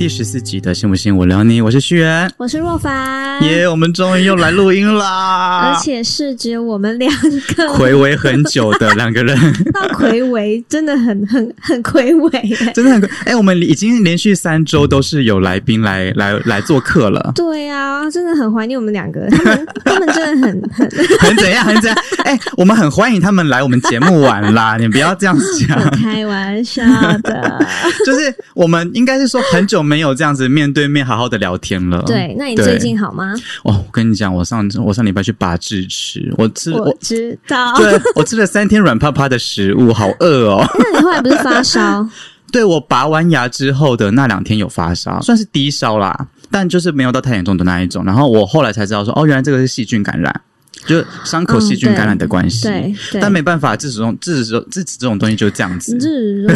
第十四集的《信不信我撩你》，我是旭元，我是若凡，耶我们终于又来录音啦！而且是只有我们两个，暌违很久的两个人，到暌违真的很很很暌违，真的很哎、我们已经连续三周都是有来宾来来来做客了，对啊，真的很怀念我们两个，他们他们真的很很 很怎样，很怎样？哎、我们很欢迎他们来我们节目玩啦，你不要这样讲。开玩笑的。就是我们应该是说很久没有这样子面对面好好的聊天了。对，那你最近好吗？哦，我跟你讲，我上我上礼拜去拔智齿，我吃我我知道。对我吃了三天软趴趴的食物，好饿哦。那你后来不是发烧？对我拔完牙之后的那两天有发烧，算是低烧啦，但就是没有到太严重的那一种。然后我后来才知道说，哦，原来这个是细菌感染，就是伤口细菌感染的关系。对对，但没办法，智齿这种智齿智齿这种东西就是这样子。日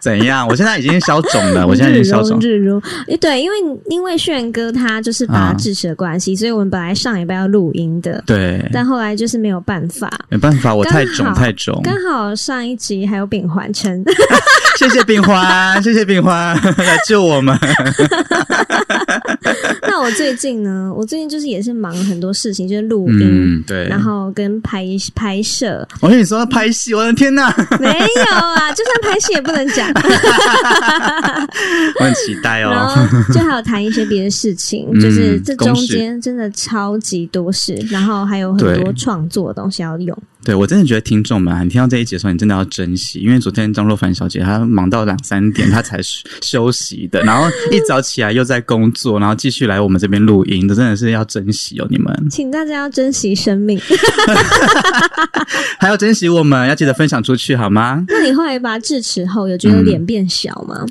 怎样？我现在已经消肿了，我现在已经消肿。日如诶对，因为因为炫哥他就是拔啊智齿的关系，所以我们本来上礼拜要录音的，对，但后来就是没有办法。没办法，我太肿太肿。刚好上一集还有丙环称，谢谢冰欢，谢谢冰欢来救我们。那我最近呢，我最近就是也是忙很多事情，就是录音，嗯，对。然后跟拍拍摄，我跟你说拍戏，我的天呐，没有啊，就算拍戏也不能讲。我很期待哦然哦。后就还有谈一些别的事情，嗯就是这中间真的超级多事，然后还有很多创作的东西要用。对我真的觉得听众们啊，你听到这一集的时候，你真的要珍惜，因为昨天张若凡小姐她忙到两三点，她才休 休息的，然后一早起来又在工作，然后继续来我们这边录音这，真的是要珍惜哦，你们请大家要珍惜生命。还要珍惜我们，要记得分享出去好吗？那你后来拔智齿后，有觉得脸变小吗？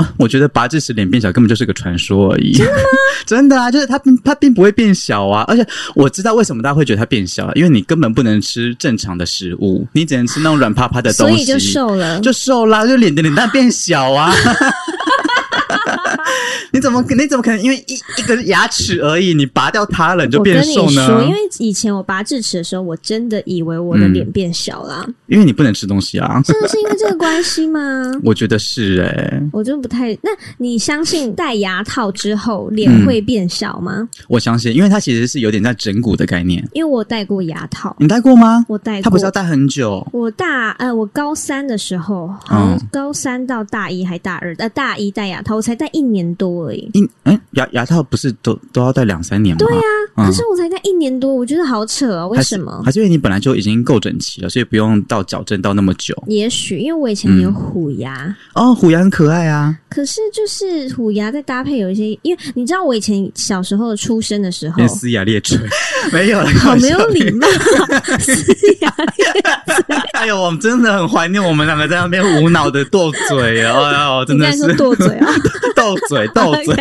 哦，我觉得拔智齿脸变小根本就是个传说而已。真的吗？真的啊，就是它并它并不会变小啊，而且我知道为什么大家会觉得它变小了，因为你根本不能吃正常的食物，你只能吃那种软趴趴的东西，所以就瘦了。就瘦啦，就脸的脸蛋变小啊。你怎么你怎么可能因为一一个牙齿而已，你拔掉它了你就我跟你变瘦呢？说，因为以前我拔智齿的时候，我真的以为我的嗯脸变小了。因为你不能吃东西啊。真的是因为这个关系吗？我觉得是哎、我就不太……那你相信戴牙套之后脸嗯会变小吗？我相信，因为它其实是有点在整骨的概念。因为我戴过牙套，你戴过吗？我戴过。它不是要戴很久？我大呃，我高三的时候，好嗯像高三到大一还大二，呃，大一戴牙套，我才戴一年多而已。一哎、牙牙套不是都都要戴两三年吗？对呀、嗯可是我才戴一年多，我觉得好扯啊，为什么还？是因为你本来就已经够整齐了，所以不用到矫正到那么久。也许因为我以前嗯有虎牙，哦，虎牙很可爱啊。可是就是虎牙再搭配有一些，因为你知道我以前小时候出生的时候变，呲牙裂嘴，没有了，好没有礼貌，呲牙咧哎呦，我们真的很怀念我们两个在那边无脑的斗嘴哦，哎呦，真的是斗嘴啊？斗嘴斗嘴。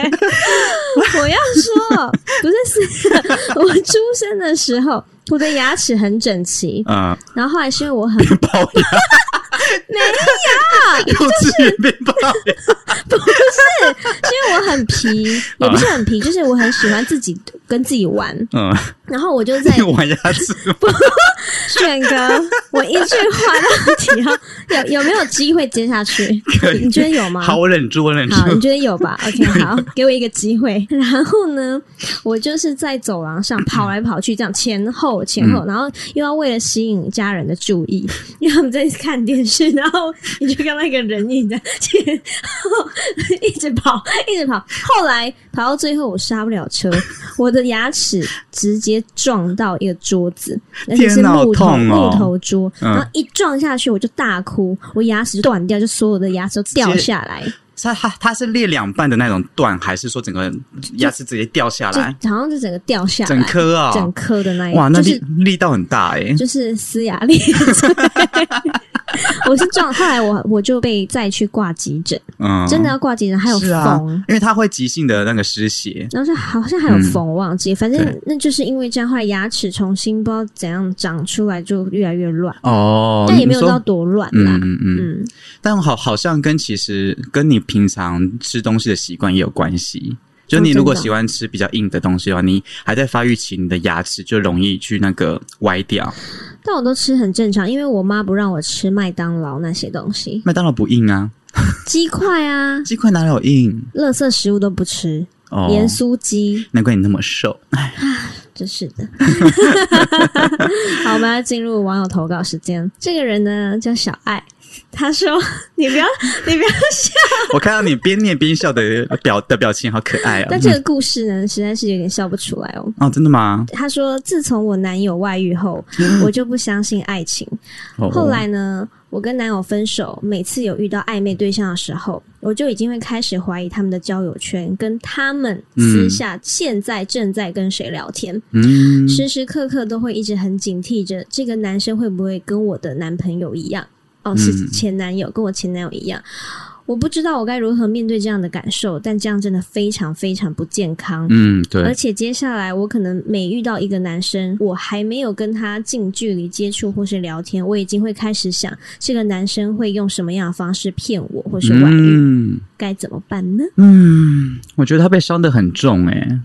我要说，不是是，我出生的时候，我的牙齿很整齐，嗯，然后后来是因为我很龅牙，没有，就是不是，是因为我很皮，也不是很皮，就是我很喜欢自己跟自己玩，嗯，然后我就在你 玩牙齿吗，选哥，我一句话到底要有有没有机会接下去？你觉得有吗？好，我忍住，我忍住好，你，觉得有吧？OK，好，给我一个机会。然后呢，我就是在走廊上跑来跑去，这样前后前嗯后，然后又要为了吸引家人的注意，因为他们在看电视，然后你就看到一个人影在前后一直跑，一直跑。后来跑到最后，我刹不了车，我的牙齿直接撞到一个桌子，而且是木头、木头桌，嗯然后一撞下去，我就大哭，我牙齿就断掉，就所有的牙齿都掉下来。它它它是裂两半的那种断，还是说整个牙齿直接掉下来，好像是整个掉下来，整颗啊？整颗的那一哇，那力就是力道很大哎，就是撕牙咧嘴。我是撞，后来我我就被再去挂急诊，嗯，真的要挂急诊，还有是啊缝。，因为它会急性的那个失血，然后是好像还有缝，我忘记，反正对那就是因为这样，后来牙齿重新不知道怎样长出来，就越来越乱，哦，但也没有到多乱啦。嗯嗯嗯，嗯，但好好像跟其实跟你平常吃东西的习惯也有关系。就哦你如果真的喜欢吃比较硬的东西的话，你还在发育期，你的牙齿就容易去那个歪掉。但我都吃很正常，因为我妈不让我吃麦当劳那些东西。麦当劳不硬啊，鸡块啊，鸡块哪有硬？垃圾食物都不吃，哦，盐酥鸡，难怪你那么瘦。哎，真是的。好，我们要进入网友投稿时间。这个人呢叫小爱，他说：“你不要，你不要笑。我看到你边念边笑的表的表情，好可爱”啊！但这个故事呢，实在是有点笑不出来哦。哦，真的吗？他说：“自从我男友外遇后，我就不相信爱情。哦后来呢，我跟男友分手，每次有遇到暧昧对象的时候，我就已经会开始怀疑他们的交友圈，跟他们私下现在正在跟谁聊天，嗯，时时刻刻都会一直很警惕着这个男生会不会跟我的男朋友一样，哦，是嗯前男友，跟我前男友一样。我不知道我该如何面对这样的感受，但这样真的非常非常不健康。嗯，对而，且接下来我可能每遇到一个男生，我还没有跟他近距离接触或是聊天，我已经会开始想这个男生会用什么样的方式骗我或是外遇，嗯该怎么办呢？嗯，我觉得他被伤得很重哎、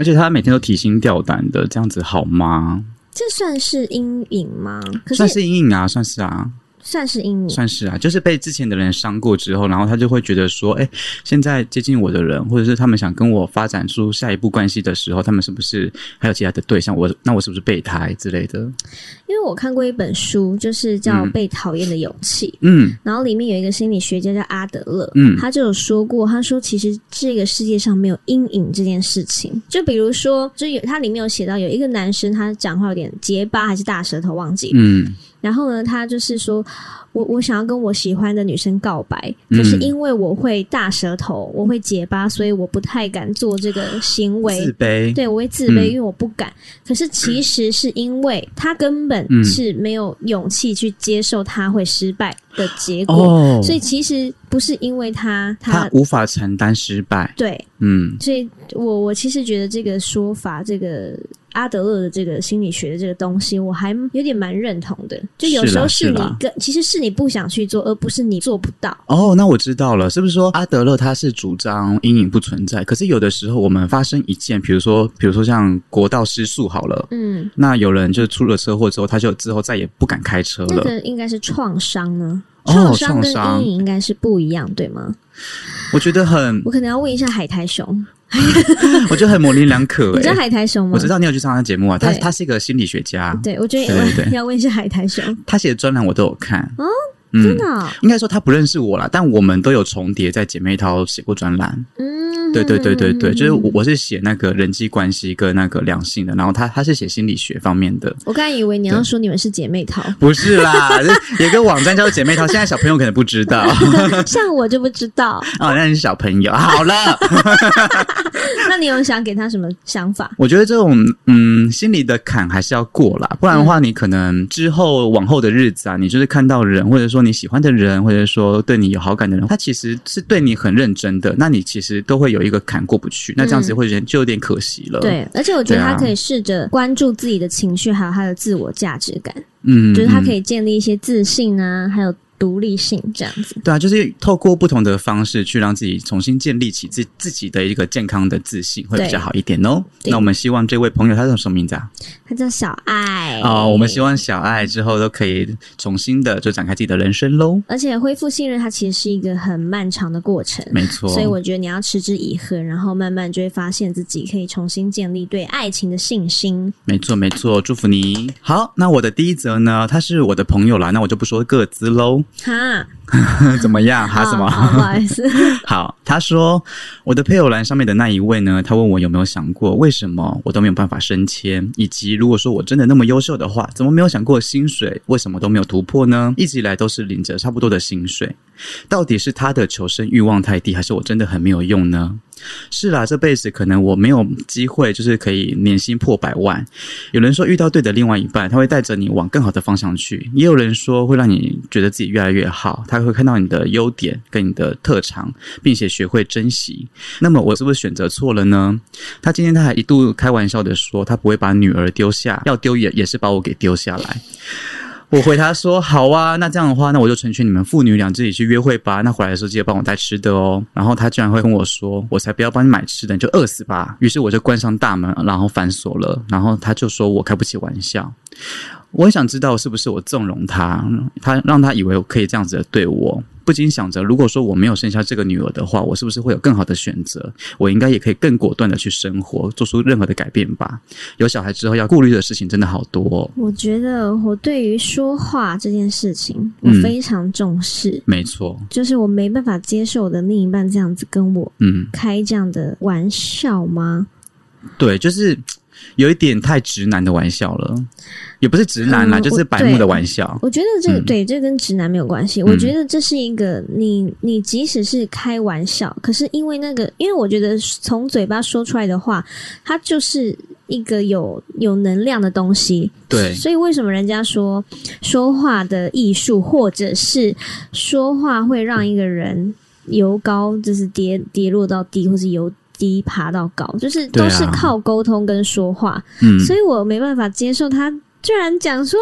而且他每天都提心吊胆的，这样子好吗？这算是阴影吗？可算是是阴影啊，算是啊，算是阴影，算是啊，就是被之前的人伤过之后，然后他就会觉得说，哎，现在接近我的人，或者是他们想跟我发展出下一步关系的时候，他们是不是还有其他的对象？我那我是不是备胎之类的？因为我看过一本书，就是叫《嗯被讨厌的勇气》。嗯然后里面有一个心理学家叫阿德勒，嗯他就有说过，他说其实这个世界上没有阴影这件事情。就比如说，就有他里面有写到有一个男生，他讲话有点结巴还是大舌头，忘记。嗯然后呢，他就是说我我想要跟我喜欢的女生告白，嗯可是因为我会大舌头，我会结巴，所以我不太敢做这个行为自。卑，对，我会自卑，嗯因为我不敢。可是其实是因为他根本嗯是没有勇气去接受他会失败的结果，哦，所以其实不是因为他他他无法承担失败。对，嗯所以我我其实觉得这个说法，这个阿德勒的这个心理学的这个东西，我还有点蛮认同的。就有时候是你跟其实是你不想去做，而不是你做不到。哦，那我知道了，是不是说阿德勒他是主张阴影不存在？可是有的时候我们发生一件，比如说，比如说像国道失速好了，嗯，那有人就出了车祸之后，他就之后再也不敢开车了。那个应该是创伤呢。哦创伤跟创伤阴影应该是不一样，对吗？我觉得很我，可能要问一下海苔熊，我觉得很模棱两可、欸。你知道海苔熊吗？我知道你有去上他节目啊，他他是一个心理学家，对，我觉得 要问一下海苔熊，他写的专栏我都有看。哦嗯真的哦、应该说他不认识我啦，但我们都有重叠在姐妹淘写过专栏。嗯，对对对对对，就是我嗯。我是写那个人际关系跟那个两性的，然后他他是写心理学方面的。我刚才以为你要说你们是姐妹淘，不是啦，这有个网站叫做姐妹淘，现在小朋友可能不知道 像我就不知道。哦，那是小朋友。好了，那你有想给他什么想法？我觉得这种嗯心里的坎还是要过啦，不然的话，你可能之后往后的日子啊，你就是看到人，或者说你喜欢的人，或者说对你有好感的人，他其实是对你很认真的，那你其实都会有一个坎过不去，那这样子会人就有点可惜了。，对，而且我觉得他可以试着关注自己的情绪，还有他的自我价值感，嗯，就是他可。以建立一些自信啊，还有独立性这样子。对啊，就是透过不同的方式去让自己重新建立起自自己的一个健康的自信，会比较好一点哦。那我们希望这位朋友他叫什么名字啊？他叫小爱哦，我们希望小爱之后都可以重新的就展开自己的人生喽。而且恢复信任，它其实是一个很漫长的过程。没错，所以我觉得你要持之以恒，然后慢慢就会发现自己可以重新建立对爱情的信心。没错没错，祝福你。好，那我的第一则呢，他是我的朋友啦，那我就不说各自喽。哈，怎么样？哈什么？不好意思，好，他说我的配偶栏上面的那一位呢，他问我有没有想过为什么我都没有办法升迁，以及如果说我真的那么优秀的话，怎么没有想过薪水为什么都没有突破呢？一直以来都是领着差不多的薪水，到底是他的求生欲望太低，还是我真的很没有用呢？是啦，这辈子可能我没有机会，就是可以年薪破百万。有人说遇到对的另外一半，他会带着你往更好的方向去；也有人说会让你觉得自己越来越好，他他会看到你的优点跟你的特长，并且学会珍惜。那么我是不是选择错了呢？他今天他还一度开玩笑的说，他不会把女儿丢下，要丢也也是把我给丢下来。我回他说：“好啊，那这样的话，那我就成全你们父女俩自己去约会吧。那回来的时候记得帮我带吃的哦。”然后他居然会跟我说：“我才不要帮你买吃的，你就饿死吧。”于是我就关上大门，然后反锁了。然后他就说我开不起玩笑。我很想知道是不是我纵容他，他让他以为我可以这样子的对我。不禁想着，如果说我没有生下这个女儿的话，我是不是会有更好的选择？我应该也可以更果断的去生活，做出任何的改变吧。有小孩之后要顾虑的事情真的好多、哦。我觉得我对于说话这件事情，我嗯非常重视。没错，就是我没办法接受我的另一半这样子跟我嗯，开这样的玩笑吗？对，就是有一点太直男的玩笑了，也不是直男啦，嗯就是白目的玩笑。我觉得这个、嗯对，这跟直男没有关系。嗯我觉得这是一个你你即使是开玩笑，可是因为那个，因为我觉得从嘴巴说出来的话，它就是一个有有能量的东西。对所以为什么人家说说话的艺术，或者是说话会让一个人由高就是跌跌落到低，或是由低爬到高，就是都是靠沟通跟说话。嗯，所以我没办法接受他居然讲说，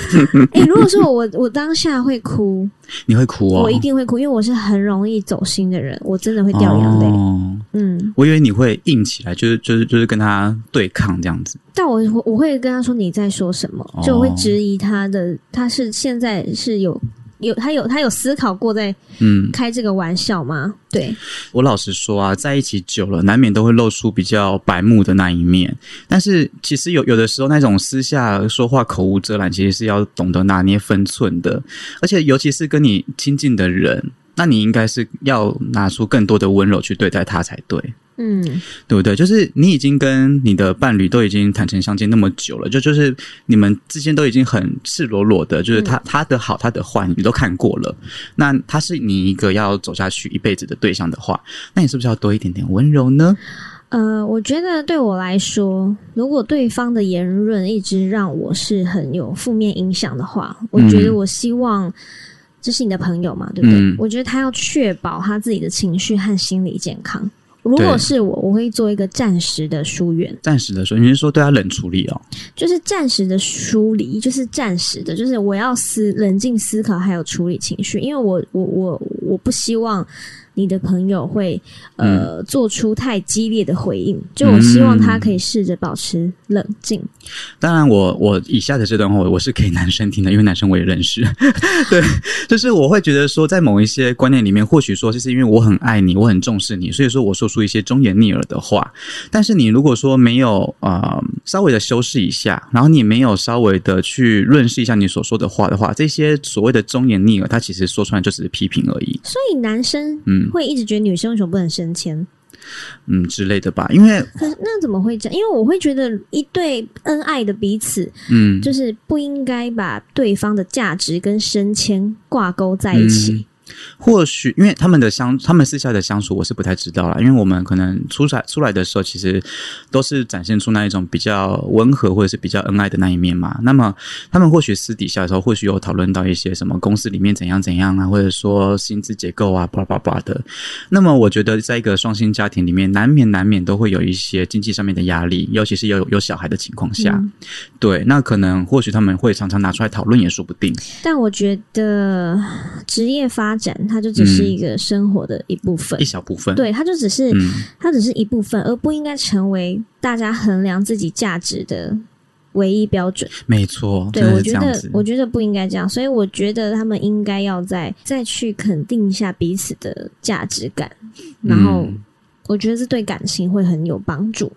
哎、如果说我我当下会哭，你会哭哦，我一定会哭，因为我是很容易走心的人，我真的会掉眼泪。哦嗯，我以为你会硬起来，就是就是就是跟他对抗这样子。但我我我会跟他说你在说什么，哦就我会质疑他的，他是现在是有。有他有他有思考过在嗯，开这个玩笑吗？对，我老实说啊，在一起久了，难免都会露出比较白目的那一面。但是其实有有的时候，那种私下说话口无遮拦，其实是要懂得拿捏分寸的。而且尤其是跟你亲近的人，那你应该是要拿出更多的温柔去对待他才对。嗯，对不对？就是你已经跟你的伴侣都已经坦诚相见那么久了，就就是你们之间都已经很赤裸裸的，就是他、他的好，他的坏，你都看过了。那他是你一个要走下去一辈子的对象的话，那你是不是要多一点点温柔呢？呃，我觉得对我来说，如果对方的言论一直让我是很有负面影响的话，我觉得嗯我希望这是你的朋友嘛，对不对？嗯我觉得他要确保他自己的情绪和心理健康。如果是我，我会做一个暂时的疏远，暂时的说，你是说对他冷处理哦？就是暂时的疏离，就是暂时的，就是我要思冷静思考，还有处理情绪，因为我我我我不希望你的朋友会呃、做出太激烈的回应，就我希望他可以试着保持冷静。当然我，我以下的这段话我是给男生听的，因为男生我也认识。对，就是我会觉得说，在某一些观念里面，或许说就是因为我很爱你，我很重视你，所以说我说出一些忠言逆耳的话。但是你如果说没有呃稍微的修饰一下，然后你没有稍微的去润饰一下你所说的话的话，这些所谓的忠言逆耳，它其实说出来就只是批评而已，所以男生嗯会一直觉得女生为什么不能升迁？嗯之类的吧。因为可是那怎么会这样？因为我会觉得一对恩爱的彼此，嗯，就是不应该把对方的价值跟升迁挂钩在一起。嗯或许因为他们的相，他们私下的相处，我是不太知道啦。因为我们可能出来出来的时候，其实都是展现出那一种比较温和或者是比较恩爱的那一面嘛。那么他们或许私底下的时候，或许有讨论到一些什么公司里面怎样怎样啊，或者说薪资结构啊，巴拉巴拉的。那么我觉得，在一个双薪家庭里面，难免难免都会有一些经济上面的压力，尤其是有有小孩的情况下，嗯对，那可能或许他们会常常拿出来讨论，也说不定。但我觉得职业发展，它就只是一个生活的一部分。一小部分，对，它就只是、嗯。它只是一部分，而不应该成为大家衡量自己价值的唯一标准。没错，对我觉得。我觉得不应该这样，所以我觉得他们应该要再再去肯定一下彼此的价值感，然后嗯我觉得这对感情会很有帮助。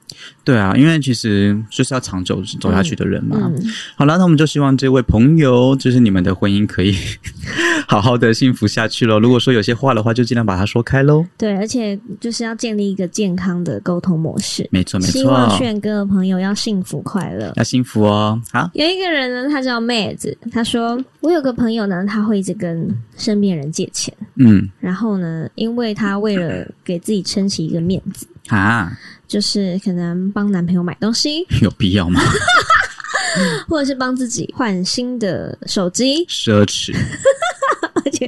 对啊，因为其实就是要长久走下去的人嘛。嗯，好了，那我们就希望这位朋友，就是你们的婚姻可以 好好的幸福下去喽。如果说有些话的话，就尽量把它说开喽。对，而且就是要建立一个健康的沟通模式。没错，没错希望，炫哥的朋友要幸福快乐。要幸福哦。好，有一个人呢，他叫妹子，他说我有个朋友呢，他会一直跟身边人借钱，嗯，然后呢，因为他为了给自己撑起一个面子，啊，就是可能帮男朋友买东西，有必要吗？或者是帮自己换新的手机，奢侈，而且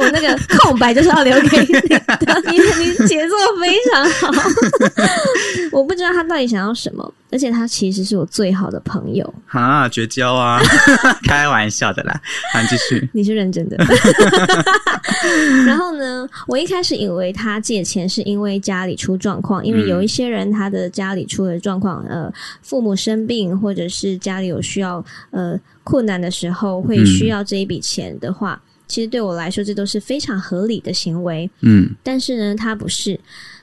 我那个空白就是要留给你的，你你节奏非常好。我不知道他到底想要什么，而且他其实是我最好的朋友。啊，绝交啊！开玩笑的啦。好，你继续。你是认真的。然后呢，我一开始以为他借钱是因为家里出状况，因为有一些人他的家里出了状况，呃，父母生病或者是家里有需要呃困难的时候，会需要这一笔钱的话。其实对我来说这都是非常合理的行为。嗯但是呢，她不是。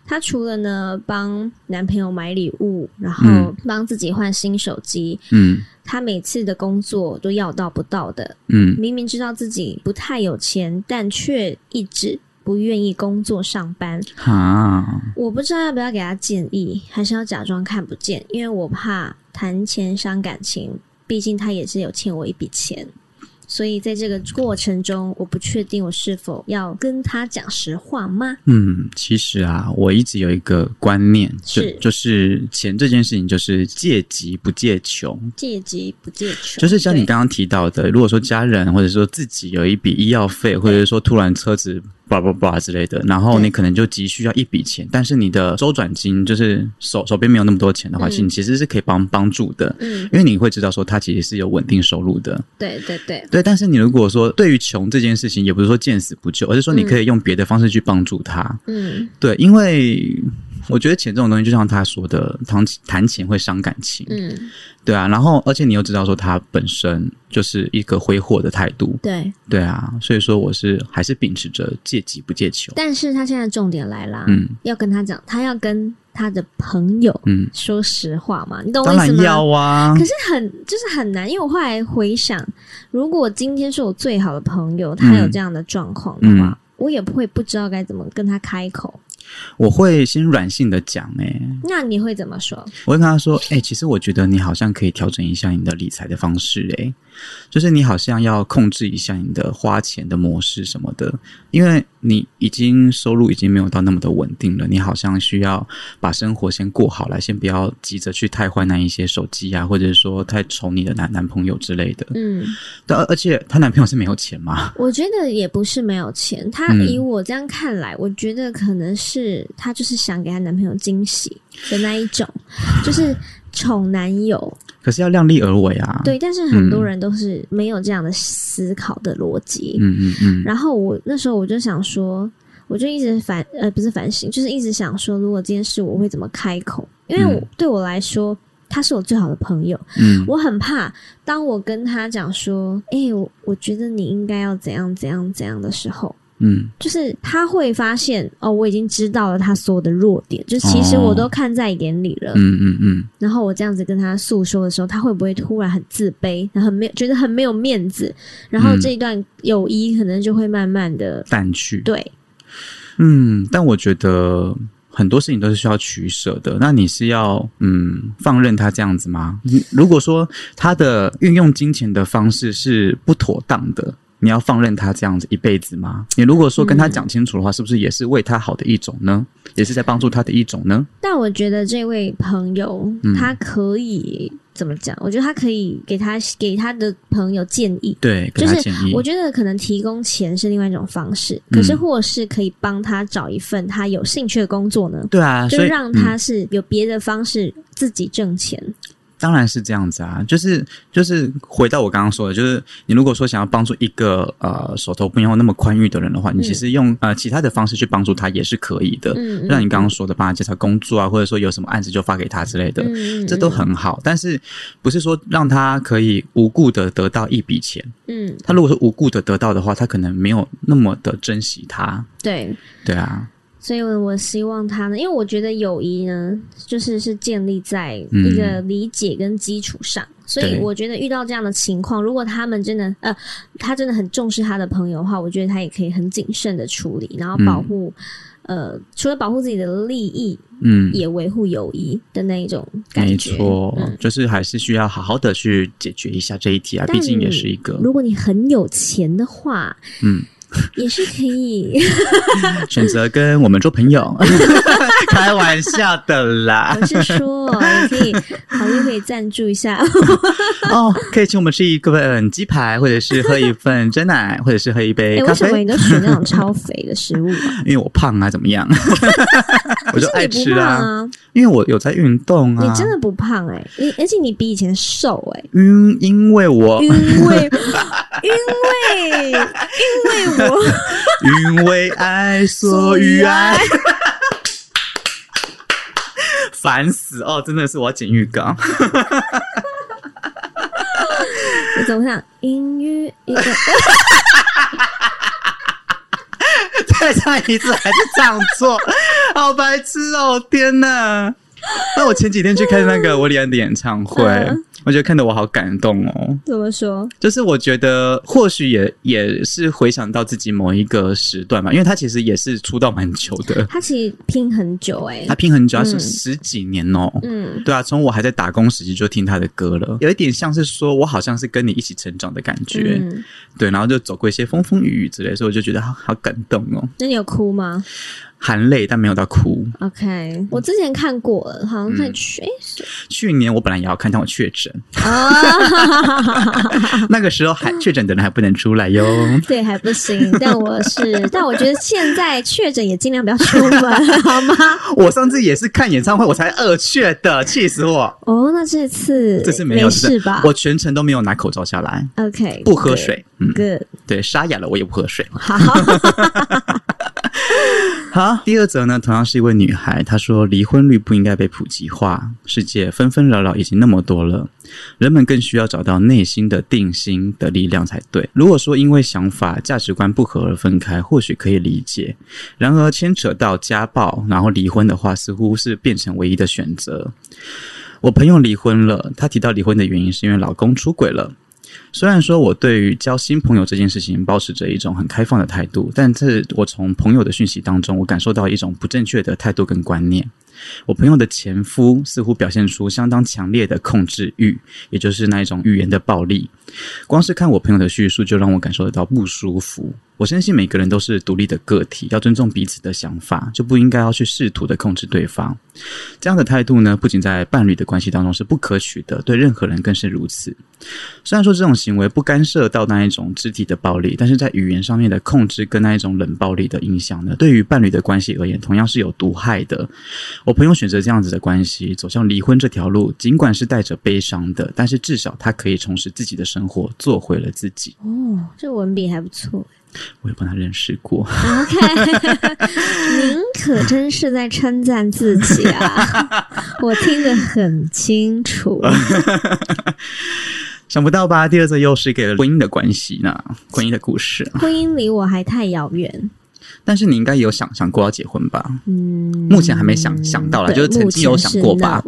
她除了呢帮男朋友买礼物，然后嗯帮自己换新手机，嗯她每次的工作都要到不到的。嗯明明知道自己不太有钱，但却一直不愿意工作上班。哈，我不知道要不要给他建议，还是要假装看不见，因为我怕谈钱伤感情。毕竟他也是有欠我一笔钱，所以在这个过程中，我不确定我是否要跟他讲实话吗？嗯，其实啊，我一直有一个观念，就是就是钱这件事情，就是借急不借穷。借急不借穷，就是像你对刚刚提到的，如果说家人或者说自己有一笔医药费，或者是说突然车子叭叭叭之类的，然后你可能就急需要一笔钱，但是你的周转金就是手手边没有那么多钱的话，嗯。其实你其实是可以帮帮助的，嗯，因为你会知道说他其实是有稳定收入的。对对对，对，但是你如果说对于穷这件事情，也不是说见死不救，而是说你可以用别的方式去帮助他。嗯。对，因为我觉得钱这种东西，就像他说的，谈谈钱会伤感情。嗯，对啊，然后而且你又知道说他本身就是一个挥霍的态度，对。对啊，所以说我是还是秉持着借急不借穷。但是他现在重点来啦，嗯要跟他讲，他要跟他的朋友嗯，说实话嘛，你懂我意思吗？要啊可，是很就是很难，因为我后来回想，如果今天是我最好的朋友，他有这样的状况的话，嗯我也不会不知道该怎么跟他开口。我会先软性的讲，哎，那你会怎么说？我会跟他说，哎、其实我觉得你好像可以调整一下你的理财的方式、哎，就是你好像要控制一下你的花钱的模式什么的，因为你已经收入已经没有到那么的稳定了，你好像需要把生活先过好来，先不要急着去太换那一些手机啊，或者是说太宠你的男男朋友之类的。嗯，但而而且她男朋友是没有钱吗，我觉得也不是没有钱，他嗯。以我这样看来，我觉得可能是她就是想给她男朋友惊喜的那一种，就是宠男友。可是要量力而为啊。，对，但是很多人都是没有这样的思考的逻辑。嗯嗯嗯，然后我那时候我就想说，我就一直反呃不是反省，就是一直想说，如果这件事我会怎么开口？因为我、嗯对我来说，他是我最好的朋友，嗯我很怕当我跟他讲说，哎、我我觉得你应该要怎样怎样怎样的时候。嗯就是他会发现哦，我已经知道了他所有的弱点，就其实哦我都看在眼里了。嗯嗯嗯，然后我这样子跟他诉说的时候，他会不会突然很自卑，然后很没有觉得很没有面子，然后嗯这一段友谊可能就会慢慢的淡去。对，嗯，但我觉得很多事情都是需要取舍的。那你是要嗯放任他这样子吗？嗯如果说他的运用金钱的方式是不妥当的。你要放任他这样子一辈子吗？你如果说跟他讲清楚的话，是不是也是为他好的一种呢？也是在帮助他的一种呢？但我觉得这位朋友、嗯他可以怎么讲？我觉得他可以给他给他的朋友建议。对，给就是他建议。我觉得可能提供钱是另外一种方式，嗯可是或是可以帮他找一份他有兴趣的工作呢，对啊，就让他是有别的方式自己挣钱。当然是这样子啊，就是就是回到我刚刚说的，就是你如果说想要帮助一个呃手头不用那么宽裕的人的话，你其实用呃其他的方式去帮助他也是可以的。嗯，嗯像你刚刚说的，帮他介绍工作啊，或者说有什么案子就发给他之类的，嗯这都很好。但是不是说让他可以无故的得到一笔钱？嗯，他如果说无故的得到的话，他可能没有那么的珍惜他。对。对啊，所以我希望他呢，因为我觉得友谊呢，就是是建立在嗯一个理解跟基础上。所以我觉得遇到这样的情况，如果他们真的呃，他真的很重视他的朋友的话，我觉得他也可以很谨慎的处理，然后保护、呃，除了保护自己的利益，嗯。也维护友谊的那一种感觉没。错，嗯就是还是需要好好的去解决一下这一题啊，毕竟也是一个如果你很有钱的话，嗯，也是可以。选择跟我们做朋友，开玩笑的啦我。是说，也可以考虑可以赞助一下。哦，可以请我们吃一份鸡排，或者是喝一份真奶，或者是喝一杯哎、咖啡。为什么你都选那种超肥的食物啊？因为我胖啊，怎么样？我就爱吃啊，啊，因为我有在运动啊。你真的不胖哎、你而且你比以前瘦哎、因因为我因为 因为因为我 因为爱所以爱，烦死哦！真的是我要剪浴缸。我怎么想英语一个再唱一次还是唱错，好白痴哦！天哪！那我前几天去看那个 维里安的演唱会，嗯我觉得看得我好感动哦。怎么说？就是我觉得或许也也是回想到自己某一个时段嘛，因为他其实也是出道蛮久的，他其实拼很久哎、他拼很久，他是嗯十几年哦。嗯，对啊，从我还在打工时期就听他的歌了，有一点像是说我好像是跟你一起成长的感觉，嗯，对，然后就走过一些风风雨雨之类，所以我就觉得好好感动哦，那你有哭吗含泪但没有到哭。？OK，我之前看过了，好像嗯在去诶去年我本来也要看，但我确诊，啊，那个时候还确诊的人还不能出来哟。对，还不行。但我是，但我觉得现在确诊也尽量不要出门，好吗？我上次也是看演唱会，我才二确的，气死我！哦，那这次这次没有事吧我全程都没有拿口罩下来，？OK，不喝水。嗯，Good，对，沙哑了我也不喝水。好，好，第二则呢，同样是一位女孩，她说离婚率不应该被普及化，世界纷纷扰扰已经那么多了，人们更需要找到内心的定心的力量才对。如果说因为想法、价值观不合而分开，或许可以理解，然而牵扯到家暴，然后离婚的话，似乎是变成唯一的选择。我朋友离婚了，她提到离婚的原因是因为老公出轨了。虽然说我对于交新朋友这件事情保持着一种很开放的态度，但是我从朋友的讯息当中，我感受到一种不正确的态度跟观念。我朋友的前夫似乎表现出相当强烈的控制欲，也就是那一种语言的暴力。光是看我朋友的叙述，就让我感受得到不舒服。我相信每个人都是独立的个体，要尊重彼此的想法，就不应该要去试图的控制对方。这样的态度呢，不仅在伴侣的关系当中是不可取的，对任何人更是如此。虽然说这种行为不干涉到那一种肢体的暴力，但是在语言上面的控制跟那一种冷暴力的影响呢，对于伴侣的关系而言，同样是有毒害的。我朋友选择这样子的关系，走向离婚这条路，尽管是带着悲伤的，但是至少他可以重拾自己的生活，做回了自己。哦，这文笔还不错。我也帮他认识过，OK，您可真是在称赞自己啊！我听得很清楚。想不到吧？第二则又是给了婚姻的关系呢，婚姻的故事。婚姻离我还太遥远，但是你应该有想想过要结婚吧？嗯，目前还没想想到了，就是曾经有想过吧？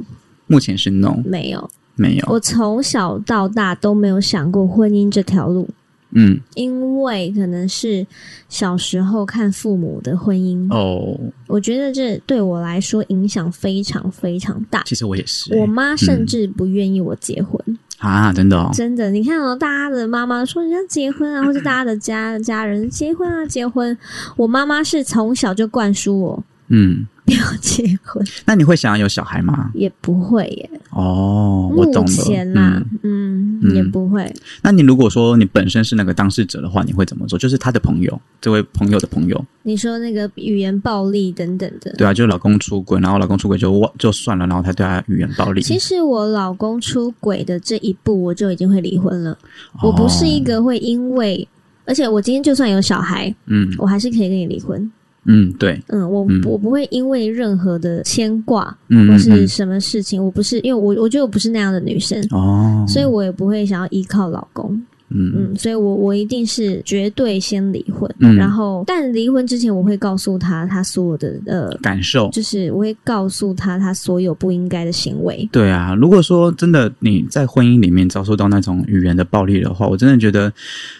目前是 no，没有，没有。我从小到大都没有想过婚姻这条路，嗯，因为可能是小时候看父母的婚姻，哦，我觉得这对我来说影响非常非常大。其实我也是、我妈甚至不愿意我结婚，啊，真的哦，真的，你看哦，大家的妈妈说人家结婚啊，或者大家的家家人结婚啊，结婚。我妈妈是从小就灌输我嗯，不要结婚，那你会想要有小孩吗？也不会耶。哦，我懂目了。前啦嗯，，嗯，嗯也不会。那你如果说你本身是那个当事者的话，你会怎么做？就是他的朋友，这位朋友的朋友，你说那个语言暴力等等的，对啊，就是老公出轨，然后老公出轨就忘就算了，然后他对他语言暴力。其实我老公出轨的这一步，我就已经会离婚了。我不是一哦，个会因为，而且我今天就算有小孩，嗯我还是可以跟你离婚。嗯，对，嗯，我、嗯。我不会因为任何的牵挂或是什么事情，我不是因为我我觉得我不是那样的女生，哦，所以我也不会想要依靠老公。嗯嗯，所以我我一定是绝对先离婚，嗯然后但离婚之前我会告诉他他所有的呃，感受。就是我会告诉他他所有不应该的行为。对啊，如果说真的你在婚姻里面遭受到那种语言的暴力的话，我真的觉得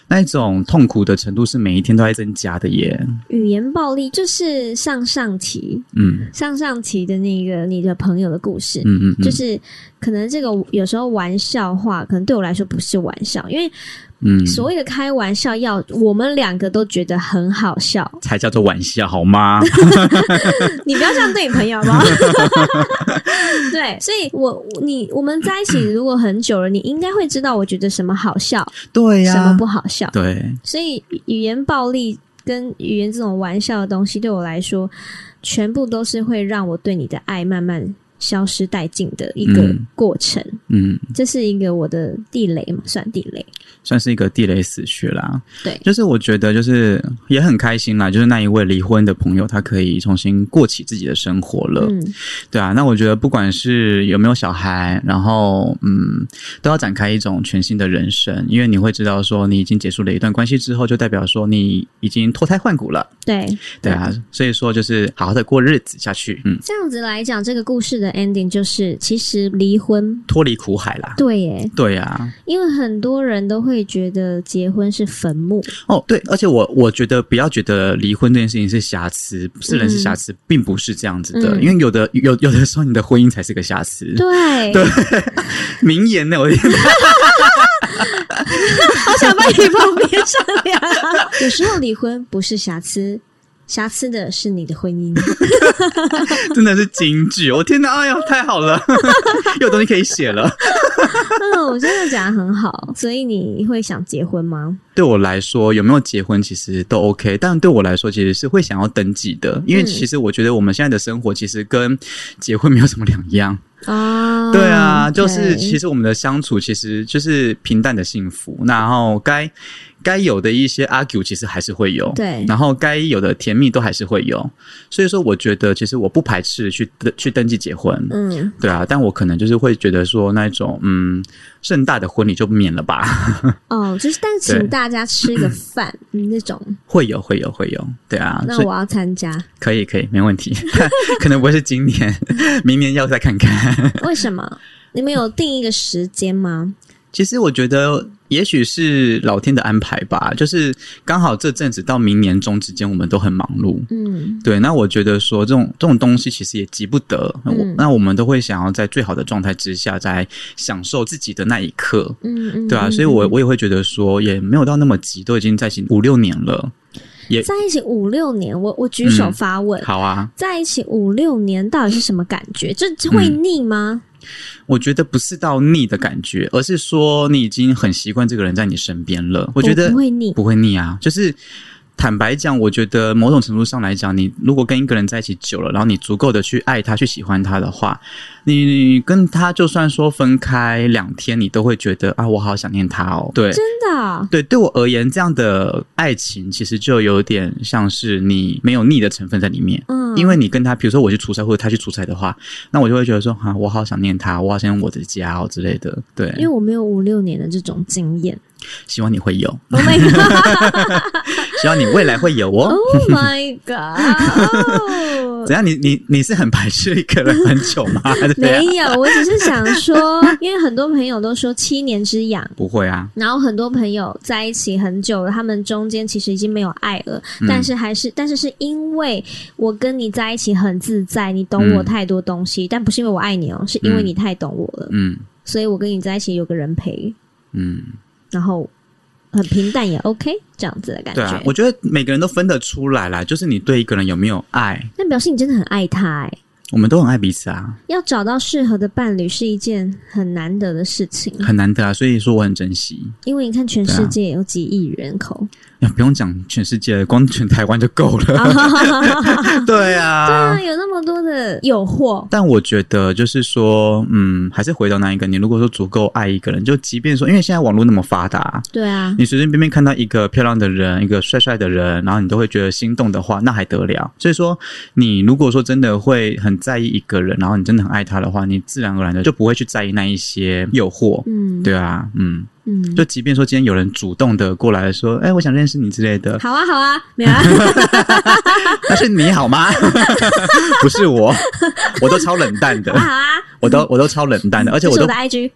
那种痛苦的程度是每一天都在增加的耶。语言暴力就是上上期嗯上上期的那个你的朋友的故事，嗯嗯，嗯就是可能这个有时候玩笑话，可能对我来说不是玩笑，因为嗯，所谓的开玩笑要我们两个都觉得很好笑，才叫做玩笑好吗？你不要这样对你朋友好不好？对，所以我你我们在一起如果很久了，你应该会知道我觉得什么好笑，对呀、什么不好笑。对，所以语言暴力跟语言这种玩笑的东西，对我来说，全部都是会让我对你的爱慢慢消失殆尽的一个嗯过程。嗯，这是一个我的地雷嘛，算地雷。算是一个地雷死穴啦。对，就是我觉得就是也很开心啦，就是那一位离婚的朋友，他可以重新过起自己的生活了。嗯，对啊，那我觉得不管是有没有小孩，然后嗯，都要展开一种全新的人生，因为你会知道说你已经结束了一段关系之后，就代表说你已经脱胎换骨了。对，对啊，所以说就是好好的过日子下去，嗯，这样子来讲，这个故事的 ending 就是，其实离婚，脱离苦海啦。对耶，对啊，因为很多人都会觉得结婚是坟墓，哦，对，而且我我觉得不要觉得离婚这件事情是瑕疵，是人是瑕疵，并不是这样子的，嗯。因为有的有有的时候你的婚姻才是个瑕疵。对，对。名言呢，我 好想把你旁边上梁。有时候离婚不是瑕疵，瑕疵的是你的婚姻。真的是金句！我天哪，哎呀，太好了，又有东西可以写了。嗯，我真的讲的很好，所以你会想结婚吗？对我来说，有没有结婚其实都 OK，但对我来说，其实是会想要登记的，因为嗯。其实我觉得我们现在的生活其实跟结婚没有什么两样。啊，对啊，就是其实我们的相处其实就是平淡的幸福，然后该该有的一些 argue 其实还是会有，对。然后该有的甜蜜都还是会有，所以说我觉得其实我不排斥去登去登记结婚，嗯，对啊，但我可能就是会觉得说那种嗯盛大的婚礼就免了吧，哦，就是但是请大家吃个饭嗯那种，会有会有会有，对啊，那我要参加，可以可以没问题，可能不会是今年，明年要再看看。为什么？你们有定一个时间吗？其实我觉得，也许是老天的安排吧，就是刚好这阵子到明年中之间，我们都很忙碌。嗯对，那我觉得说这种这种东西其实也急不得，那我嗯那我们都会想要在最好的状态之下，在享受自己的那一刻，嗯嗯，对啊，嗯所以我我也会觉得说，也没有到那么急，都已经在一起五六年了，也在一起五六年，我我举手嗯发问，好啊。在一起五六年到底是什么感觉？这这会嗯腻吗？我觉得不是到腻的感觉，而是说你已经很习惯这个人在你身边了。我觉得不会腻，不会腻啊，就是坦白讲，我觉得某种程度上来讲，你如果跟一个人在一起久了，然后你足够的去爱他、去喜欢他的话，你跟他就算说分开两天，你都会觉得啊，我好想念他哦。对。真的啊、对，对我而言，这样的爱情其实就有点像是你没有腻的成分在里面，嗯，因为你跟他，比如说我去出差或者他去出差的话，那我就会觉得说，啊，我好想念他，我好想念我的家哦之类的。对因为，我没有五六年的这种经验。希望你会有，Oh my god！希望你未来会有哦。Oh my god！怎样？你你你是很排斥一个人很久吗？没有，我只是想说，因为很多朋友都说七年之痒，不会啊，然后很多朋友在一起很久了，他们中间其实已经没有爱了，但是还是，但是是因为我跟你在一起很自在，你懂我嗯太多东西，但不是因为我爱你哦，是因为你太懂我了，嗯。所以我跟你在一起有个人陪，嗯，然后很平淡也 OK，这样子的感觉。对啊，我觉得每个人都分得出来啦，就是你对一个人有没有爱，那表示你真的很爱他哎、我们都很爱彼此啊，要找到适合的伴侣是一件很难得的事情，很难得啊，所以说我很珍惜。因为你看全世界有几亿人口，呀，不用讲全世界，光全台湾就够了。对啊对啊啊，。有那么多的诱惑，但我觉得就是说，嗯，还是回到那一个，你如果说足够爱一个人，就即便说，因为现在网络那么发达，对啊，你随随便便看到一个漂亮的人，一个帅帅的人，然后你都会觉得心动的话，那还得了？所以说，你如果说真的会很在意一个人，然后你真的很爱他的话，你自然而然的就不会去在意那一些诱惑。嗯，对啊，嗯，嗯，就即便说今天有人主动的过来说，哎，我想认识你之类的，好啊，好啊，没有啊，那是你好吗？不是我，我都超冷淡的。好，啊，我都我都超冷淡的，而且我都是我的 IG，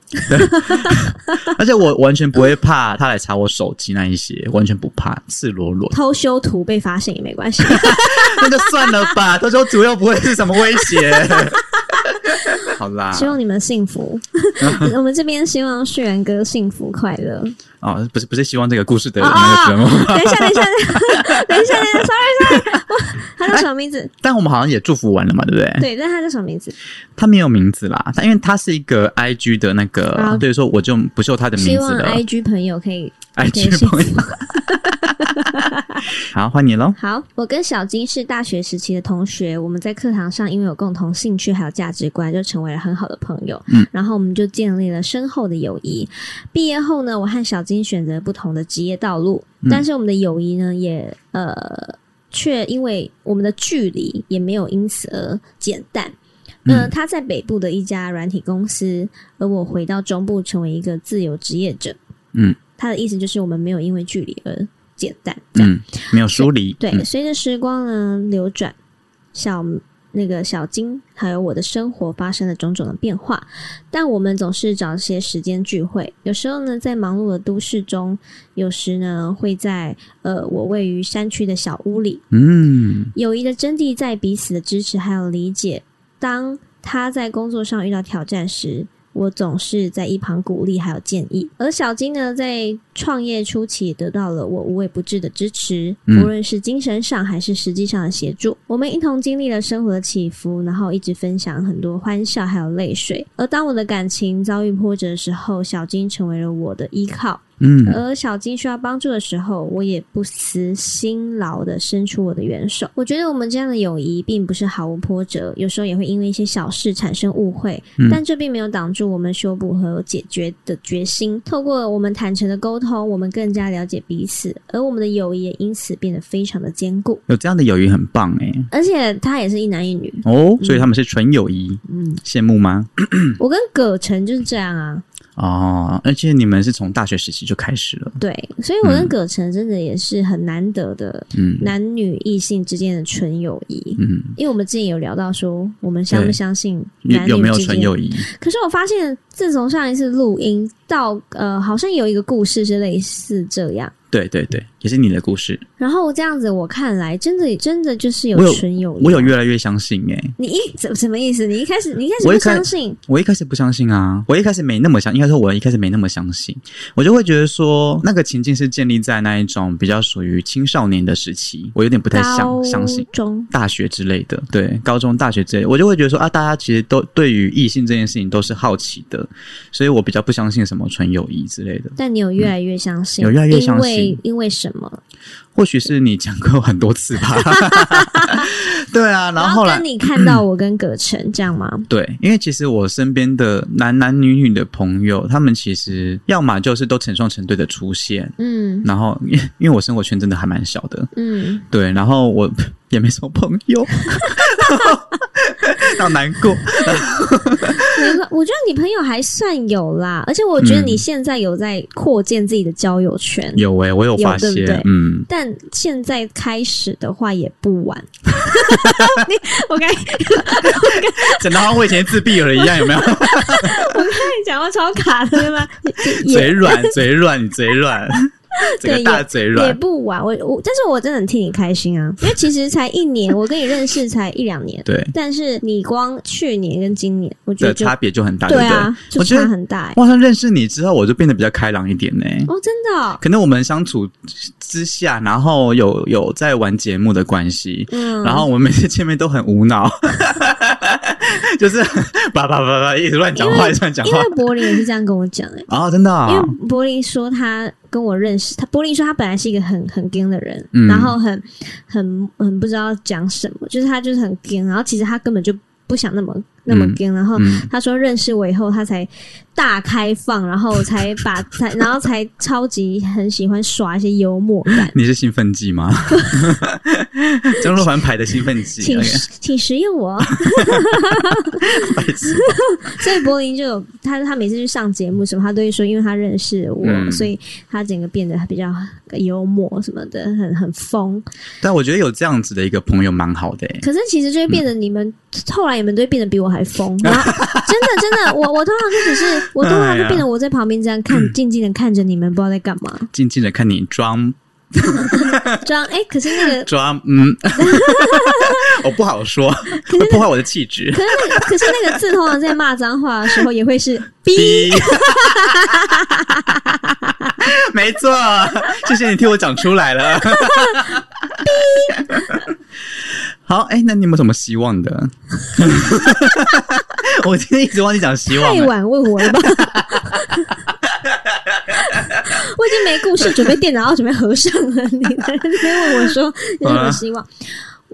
而且我完全不会怕他来查我手机那一些，完全不怕，赤裸裸，偷修图被发现也没关系，那就算了吧，到时候主要不会是什么威胁。好啦，希望你们幸福。我们这边希望旭然哥幸福快乐。哦，不是不是希望这个故事的啊那个节目，等一下，等一下，等一下，等一下，sorry sorry，他叫什么名字？但我们好像也祝福完了嘛，对不对？对，但他叫什么名字？他没有名字啦，他因为他是一个 I G 的那个，好所以说我就不秀他的名字了。IG 朋友可以 IG 朋友。好，换你喽。好，我跟小金是大学时期的同学，我们在课堂上因为有共同兴趣还有价值观，就成为了很好的朋友。嗯，然后我们就建立了深厚的友谊。毕业后呢，我和小金选择不同的职业道路，但是我们的友谊呢，也呃，却因为我们的距离也没有因此而减淡。嗯，他在北部的一家软体公司，而我回到中部成为一个自由职业者。嗯，他的意思就是我们没有因为距离而。简单，嗯，没有疏离。对，随着时光呢流转，小那个小金还有我的生活发生了种种的变化，但我们总是找些时间聚会。有时候呢，在忙碌的都市中，有时呢会在呃我位于山区的小屋里。嗯，友谊的真谛在彼此的支持还有理解。当他在工作上遇到挑战时。我总是在一旁鼓励，还有建议。而小金呢，在创业初期得到了我无微不至的支持，无论是精神上还是实际上的协助。我们一同经历了生活的起伏，然后一直分享很多欢笑，还有泪水。而当我的感情遭遇波折的时候，小金成为了我的依靠。嗯，而小金需要帮助的时候，我也不辞辛劳的伸出我的援手。我觉得我们这样的友谊并不是毫无波折，有时候也会因为一些小事产生误会，但这并没有挡住我们修补和解决的决心。透过我们坦诚的沟通，我们更加了解彼此，而我们的友谊也因此变得非常的坚固。有这样的友谊很棒哎，而且他也是一男一女哦，所以他们是纯友谊。嗯，羡慕吗？我跟葛晨就是这样啊。哦，而且你们是从大学时期就开始了，对，所以我跟葛晨真的也是很难得的，嗯，男女异性之间的纯友谊，嗯，因为我们之前有聊到说，我们相不相信男女有纯友谊？可是我发现，自从上一次录音到呃，好像有一个故事是类似这样。对对对，也是你的故事。然后这样子，我看来真的真的就是有纯友谊。我有越来越相信哎。你一怎什么意思？你一开始你一开始不相信？我一开始不相信啊！我一开始没那么相，应该说我一开始没那么相信。我就会觉得说，那个情境是建立在那一种比较属于青少年的时期，我有点不太相相信。中大学之类的，对，高中大学之类，我就会觉得说啊，大家其实都对于异性这件事情都是好奇的，所以我比较不相信什么纯友谊之类的。但你有越来越相信，有越来越相信。因为什么？或许是你讲过很多次吧。对啊，然后后来你看到我跟葛晨这样吗？对，因为其实我身边的男男女女的朋友，他们其实要么就是都成双成对的出现，嗯，然后因因为我生活圈真的还蛮小的，嗯，对，然后我也没什么朋友。好难过。我觉得你朋友还算有啦，而且我觉得你现在有在扩建自己的交友圈。有哎，我有发现，嗯。但现在开始的话也不晚。你我刚整的好像我以前自闭了一样，有没有？我跟你讲话超卡的，对吗？嘴软，嘴软，你嘴软。对，大嘴软也不晚。我我，但是我真的很替你开心啊，因为其实才一年，我跟你认识才一两年。对，但是你光去年跟今年，我觉得差别就很大。对啊，就差很大。我好像认识你之后，我就变得比较开朗一点呢。哦，真的？可能我们相处之下，然后有有在玩节目的关系，嗯，然后我们每次见面都很无脑，就是叭叭叭叭一直乱讲话，一直乱讲话。因为柏林也是这样跟我讲哎，啊，真的，因为柏林说他。跟我认识他，柏林说他本来是一个很很 g 的人，然后很很很不知道讲什么，就是他就是很 g 然后其实他根本就不想那么那么跟然后他说认识我以后，他才。大开放，然后才把才，然后才超级很喜欢耍一些幽默感。你是兴奋剂吗？张若凡牌的兴奋剂，请请食用我。所以柏林就有他，他每次去上节目什么，他都会说，因为他认识我，所以他整个变得比较幽默什么的，很很疯。但我觉得有这样子的一个朋友蛮好的。可是其实就会变得你们后来你们都会变得比我还疯。真的真的，我我通常就只是。我通常就变得我在旁边这样看，静静的看着你们，不知道在干嘛。静静的看你装 装，哎，可是那个装，嗯，我不好说，破坏我的气质。可是，可是那个字通常在骂脏话的时候也会是 B。没错，谢谢你替我讲出来了。好，哎，那你有没有什么希望的？我今天一直忘记讲希望。太晚问我了吧？我已经没故事，准备电脑要准备合上了，你在那边问我说有什么希望？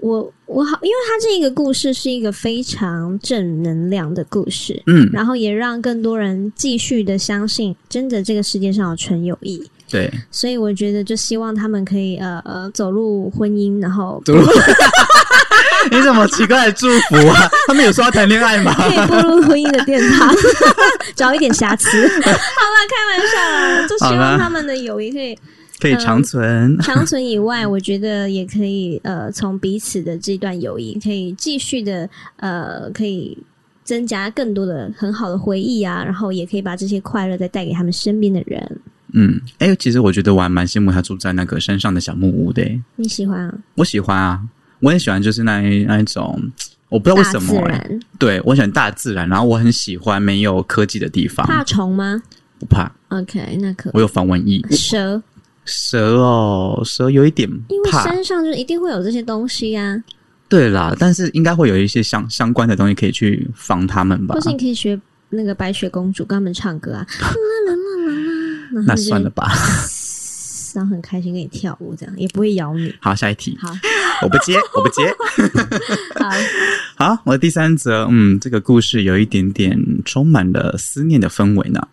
我我好，因为他这个故事是一个非常正能量的故事，嗯，然后也让更多人继续的相信，真的这个世界上有纯友谊。对，所以我觉得就希望他们可以呃呃走入婚姻，然后走入 你怎么奇怪的祝福啊？他们有说要谈恋爱吗？可以步入婚姻的殿堂，找一点瑕疵。好了，开玩笑啦，就希望他们的友谊可以可以长存。长存以外，我觉得也可以呃，从彼此的这段友谊可以继续的呃，可以增加更多的很好的回忆啊，然后也可以把这些快乐再带给他们身边的人。嗯，哎、其实我觉得我还蛮羡慕他住在那个山上的小木屋的、欸你喜欢啊？我喜欢啊，我很喜欢，就是那一那一种，我不知道为什么、欸，对我喜欢大自然，然后我很喜欢没有科技的地方，怕虫吗不怕，？OK，那可我有防蚊液。蛇，蛇哦，蛇有一点因为怕，山上就一定会有这些东西啊，对啦，但是应该会有一些相相关的东西可以去防他们吧或？是你可以学那个白雪公主跟他们唱歌啊，啦啦啦啦啦，那算了吧。然后很开心跟你跳舞，这样也不会咬你。好，下一题，好，我不接，我不接。好，好，我的第三则，嗯，这个故事有一点点充满了思念的氛围呢。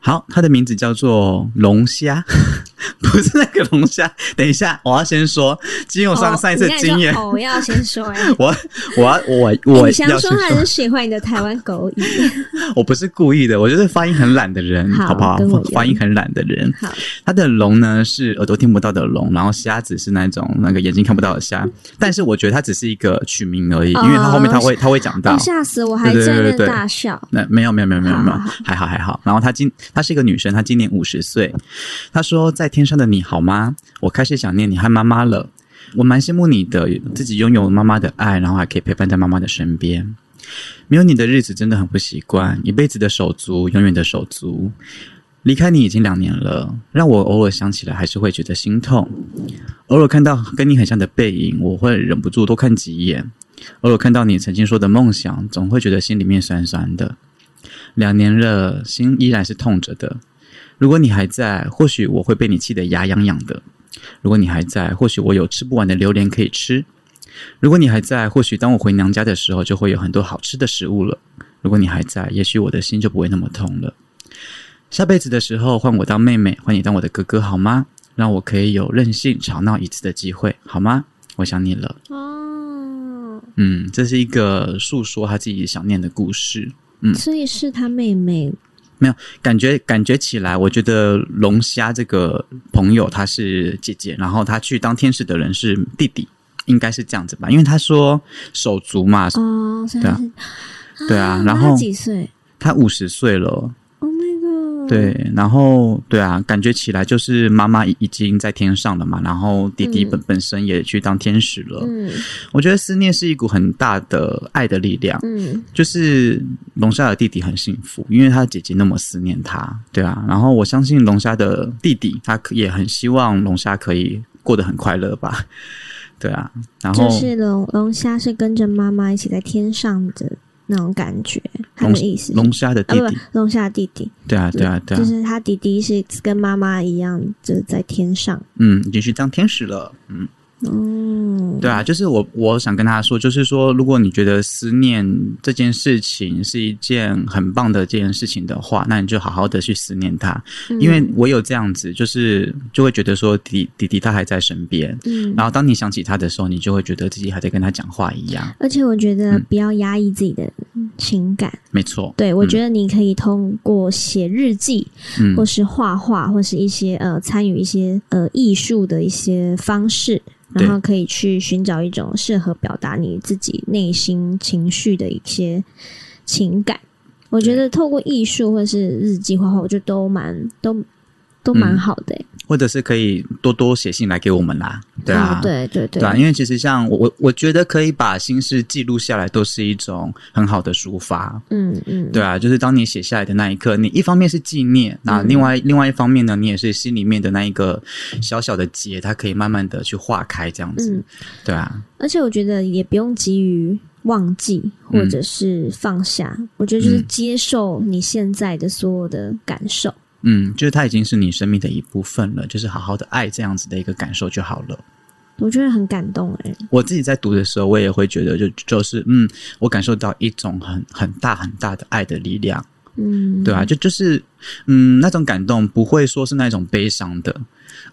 好，它的名字叫做龙虾，不是那个龙虾。等一下，我要先说，经由上、哦上一次经验，哦，我要先说哎、我我要我欸我你想说还是喜欢你的台湾狗语？我不是故意的，我就是发音很懒的人，好好不好发音很懒的人。好，它的龙呢是耳朵听不到的龙，然后虾子是那种那个眼睛看不到的虾。但是我觉得它只是一个取名而已，因为它后面它会它会讲到哦，。吓死我，还在那对对大笑。那没有没有没有没有没有还好还好。然后它今她是一个女生，她今年五十岁。她说：“在天上的你好吗？我开始想念你和妈妈了。我蛮羡慕你的，自己拥有妈妈的爱，然后还可以陪伴在妈妈的身边。没有你的日子真的很不习惯，一辈子的手足，永远的手足。离开你已经两年了，让我偶尔想起来还是会觉得心痛。偶尔看到跟你很像的背影，我会忍不住多看几眼。偶尔看到你曾经说的梦想，总会觉得心里面酸酸的。两年了，心依然是痛着的。如果你还在，或许我会被你气得牙痒痒的；如果你还在，或许我有吃不完的榴莲可以吃；如果你还在，或许当我回娘家的时候，就会有很多好吃的食物了；如果你还在，也许我的心就不会那么痛了。下辈子的时候，换我当妹妹，换你当我的哥哥，好吗？让我可以有任性吵闹一次的机会，好吗？我想你了。哦，嗯，这是一个诉说他自己想念的故事。所以是他妹妹没有感觉感觉起来，我觉得龙虾这个朋友她是姐姐，然后她去当天使的人是弟弟，应该是这样子吧？因为他说手足嘛，哦，对啊是对啊，然后他几岁他五十岁了，？Oh 对，然后对啊，感觉起来就是妈妈已已经在天上了嘛，然后弟弟嗯本、本身也去当天使了。嗯我觉得思念是一股很大的爱的力量。嗯就是龙虾的弟弟很幸福，因为他的姐姐那么思念他，对啊。然后我相信龙虾的弟弟，他可也很希望龙虾可以过得很快乐吧，对啊。然后就是龙龙虾是跟着妈妈一起在天上的那种感觉，他龙的意思龙虾的弟啊，弟，不，龙虾弟弟，对啊，对啊，对啊就，是他弟弟是跟妈妈一样，就是在天上。嗯，已经是当天使了，嗯。哦，对啊，就是我我想跟他说，就是说，如果你觉得思念这件事情是一件很棒的这件事情的话，那你就好好的去思念他，嗯。因为我有这样子，就是就会觉得说弟弟弟他还在身边，嗯，然后当你想起他的时候，你就会觉得自己还在跟他讲话一样。而且我觉得嗯。不要压抑自己的情感。没错，对，我嗯。觉得你可以通过写日记，嗯。或是画画，或是一些呃参与一些呃艺术的一些方式，对然后可以去寻找一种适合表达你自己内心情绪的一些情感。我觉得透过艺术或是日记画画，我觉得都蛮都都蛮嗯好的、欸。或者是可以多多写信来给我们啦，对啊，哦对对对对啊，因为其实像我我我觉得可以把心事记录下来，都是一种很好的抒发。嗯嗯，对啊，就是当你写下来的那一刻，你一方面是纪念，那嗯另外、另外一方面呢，你也是心里面的那一个小小的结，它可以慢慢的去化开，这样子。嗯对啊，而且我觉得也不用急于忘记或者是放下，我觉得就是嗯接受你现在的所有的感受。嗯，就是它已经是你生命的一部分了，就是好好的爱这样子的一个感受就好了。我觉得很感动哎、我自己在读的时候，我也会觉得就就是嗯，我感受到一种很很大很大的爱的力量。嗯，对啊，就就是嗯，那种感动不会说是那种悲伤的，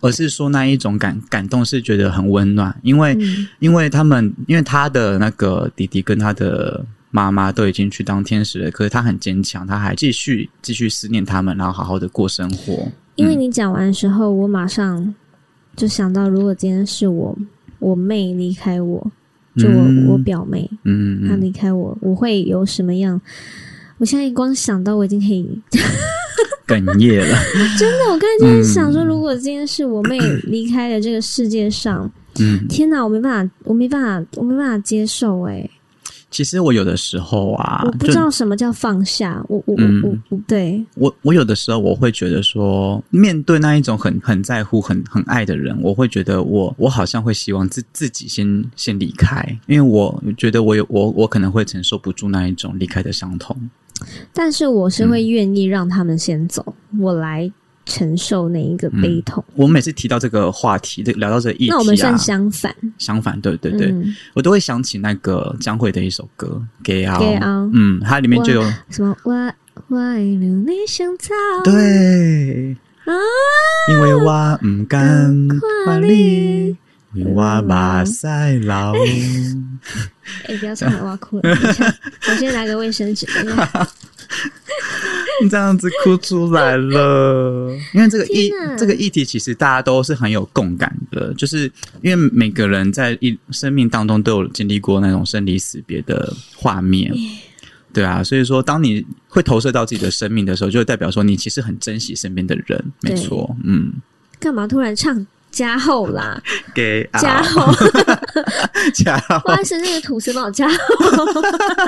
而是说那一种感感动是觉得很温暖，因为、嗯因为他们因为他的那个弟弟跟他的妈妈都已经去当天使了，可是他很坚强，他还继续继续思念他们，然后好好的过生活。因为你讲完的时候，我马上就想到，如果今天是我我妹离开我，就我、嗯我表妹嗯她离开我，我会有什么样？我现在光想到我已经可以，哽咽了，真的，我刚才就是想说，嗯如果今天是我妹离开了这个世界上，嗯，天哪，我没办法，我没办法，我没办法接受、欸，其实我有的时候啊，我不知道什么叫放下，我我我嗯。我我对，我我有的时候我会觉得说，面对那一种很很在乎、很很爱的人，我会觉得我我好像会希望自自己先先离开，因为我觉得我有我我可能会承受不住那一种离开的伤痛。但是我是嗯。会愿意让他们先走，我来承受那一个悲痛。我每次提到这个话题，这聊到这个议题、啊，那我们算相反，相反，对对对，嗯，我都会想起那个江蕙的一首歌《给傲》，给傲嗯，它里面就有什么我我爱留你香草，对。啊，因为我唔敢看看你，因为我目屎流。哎、不要唱了，我要哭了。我先拿个卫生纸。你这样子哭出来了，因为这个议这个议题其实大家都是很有共感的，就是因为每个人在一生命当中都有经历过那种生离死别的画面，对啊，所以说当你会投射到自己的生命的时候，就代表说你其实很珍惜身边的人，没错，嗯，干嘛突然唱加厚啦？给啊加厚，加不好意思，那个吐司帮我加厚。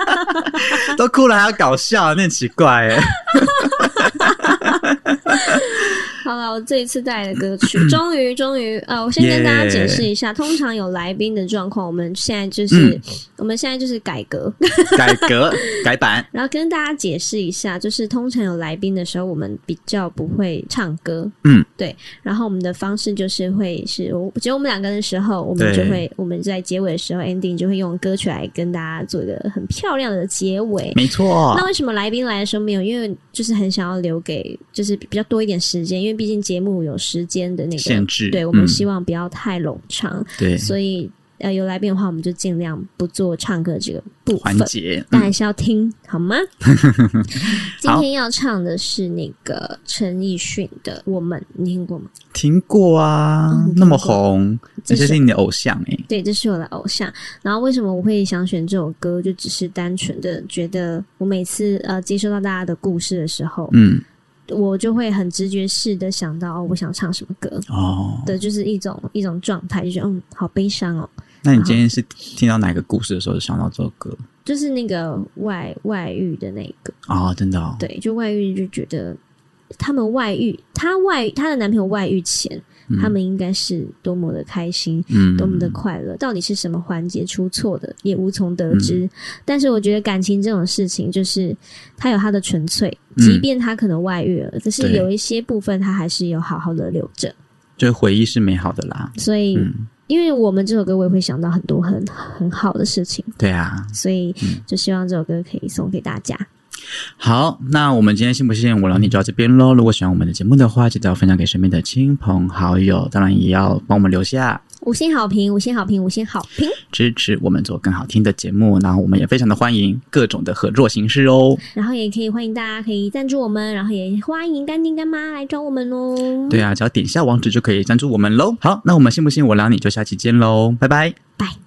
都哭了还要搞笑，那很奇怪哎，好了，我这一次带来的歌曲，终于终于呃，我先跟大家解释一下，通常有来宾的状况，我们现在就是、嗯。我们现在就是改革，改革？改版，然后跟大家解释一下，就是通常有来宾的时候，我们比较不会唱歌，嗯，对，然后我们的方式就是会是我只有我们两个人的时候，我们就会我们在结尾的时候 ending 就会用歌曲来跟大家做一个很漂亮的结尾。没错。那，为什么来宾来的时候没有？因为就是很想要留给，就是比较多一点时间，因为毕竟节目有时间的那个限制对我们嗯希望不要太冗长，对，所以呃有来宾的话，我们就尽量不做唱歌这个部分，但还是要听好吗？今天要唱的是那个陈奕迅的《我们》，你听过吗？听过啊，那么红，这是是你的偶像哎、对，这是我的偶像。然后为什么我会想选这首歌？就只是单纯的觉得，我每次呃接收到大家的故事的时候，嗯，我就会很直觉式的想到、哦我想唱什么歌哦，的，就是一种一种状态，就觉得嗯，好悲伤哦。那你今天是听到哪个故事的时候想到这首歌？就是那个外外遇的那个，哦，真的、哦，对，就外遇就觉得他们外遇，她外她的男朋友外遇前，嗯他们应该是多么的开心，嗯，多么的快乐，到底是什么环节出错的，也无从得嗯知。但是我觉得感情这种事情，就是它有它的纯粹，嗯即便他可能外遇了，可是有一些部分他还是有好好的留着。就是回忆是美好的啦。所以，嗯，因为我们这首歌，我也会想到很多很很好的事情，对啊。所以嗯就希望这首歌可以送给大家。好，那我们今天信不信我聊你就到这边喽。如果喜欢我们的节目的话，记得要分享给身边的亲朋好友，当然也要帮我们留下五星好评，五星好评，五星好评。支持我们做更好听的节目。然后我们也非常的欢迎各种的合作形式哦。然后也可以欢迎大家可以赞助我们，然后也欢迎干爹干妈来找我们哦。对啊，只要点一下网址就可以赞助我们喽。好，那我们信不信我聊你就下期见喽，拜拜。拜。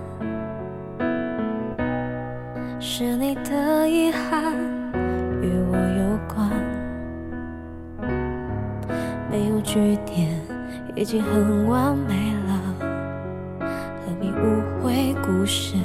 是你的遗憾与我有关。没有句点已经很完美了何必误会故事？